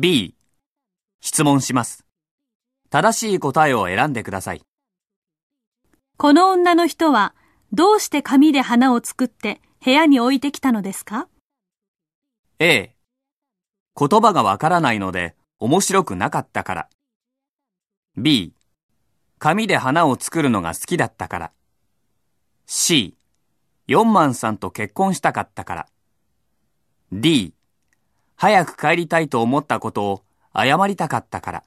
B、質問します。正しい答えを選んでください。この女の人はどうして紙で花を作って部屋に置いてきたのですか？A、言葉がわからないので面白くなかったから。B、紙で花を作るのが好きだったから。C、四万さんと結婚したかったから。D、早く帰りたいと思ったことを謝りたかったから。